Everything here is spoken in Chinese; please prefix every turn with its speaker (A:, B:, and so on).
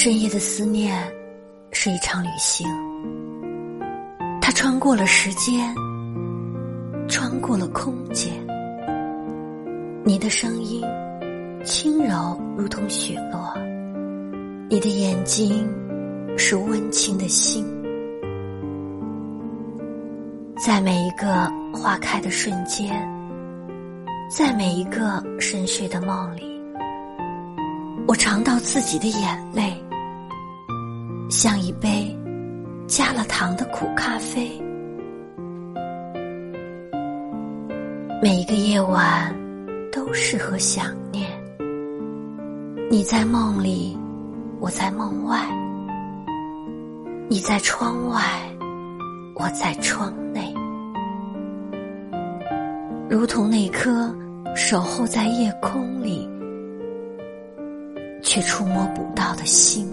A: 深夜的思念是一场旅行，它穿过了时间，穿过了空间。你的声音轻柔如同雪落，你的眼睛是温情的心，在每一个花开的瞬间，在每一个深邃的梦里，我尝到自己的眼泪。像一杯加了糖的苦咖啡，每一个夜晚都适合想念。你在梦里，我在梦外；你在窗外，我在窗内。如同那颗守候在夜空里，却触摸不到的心。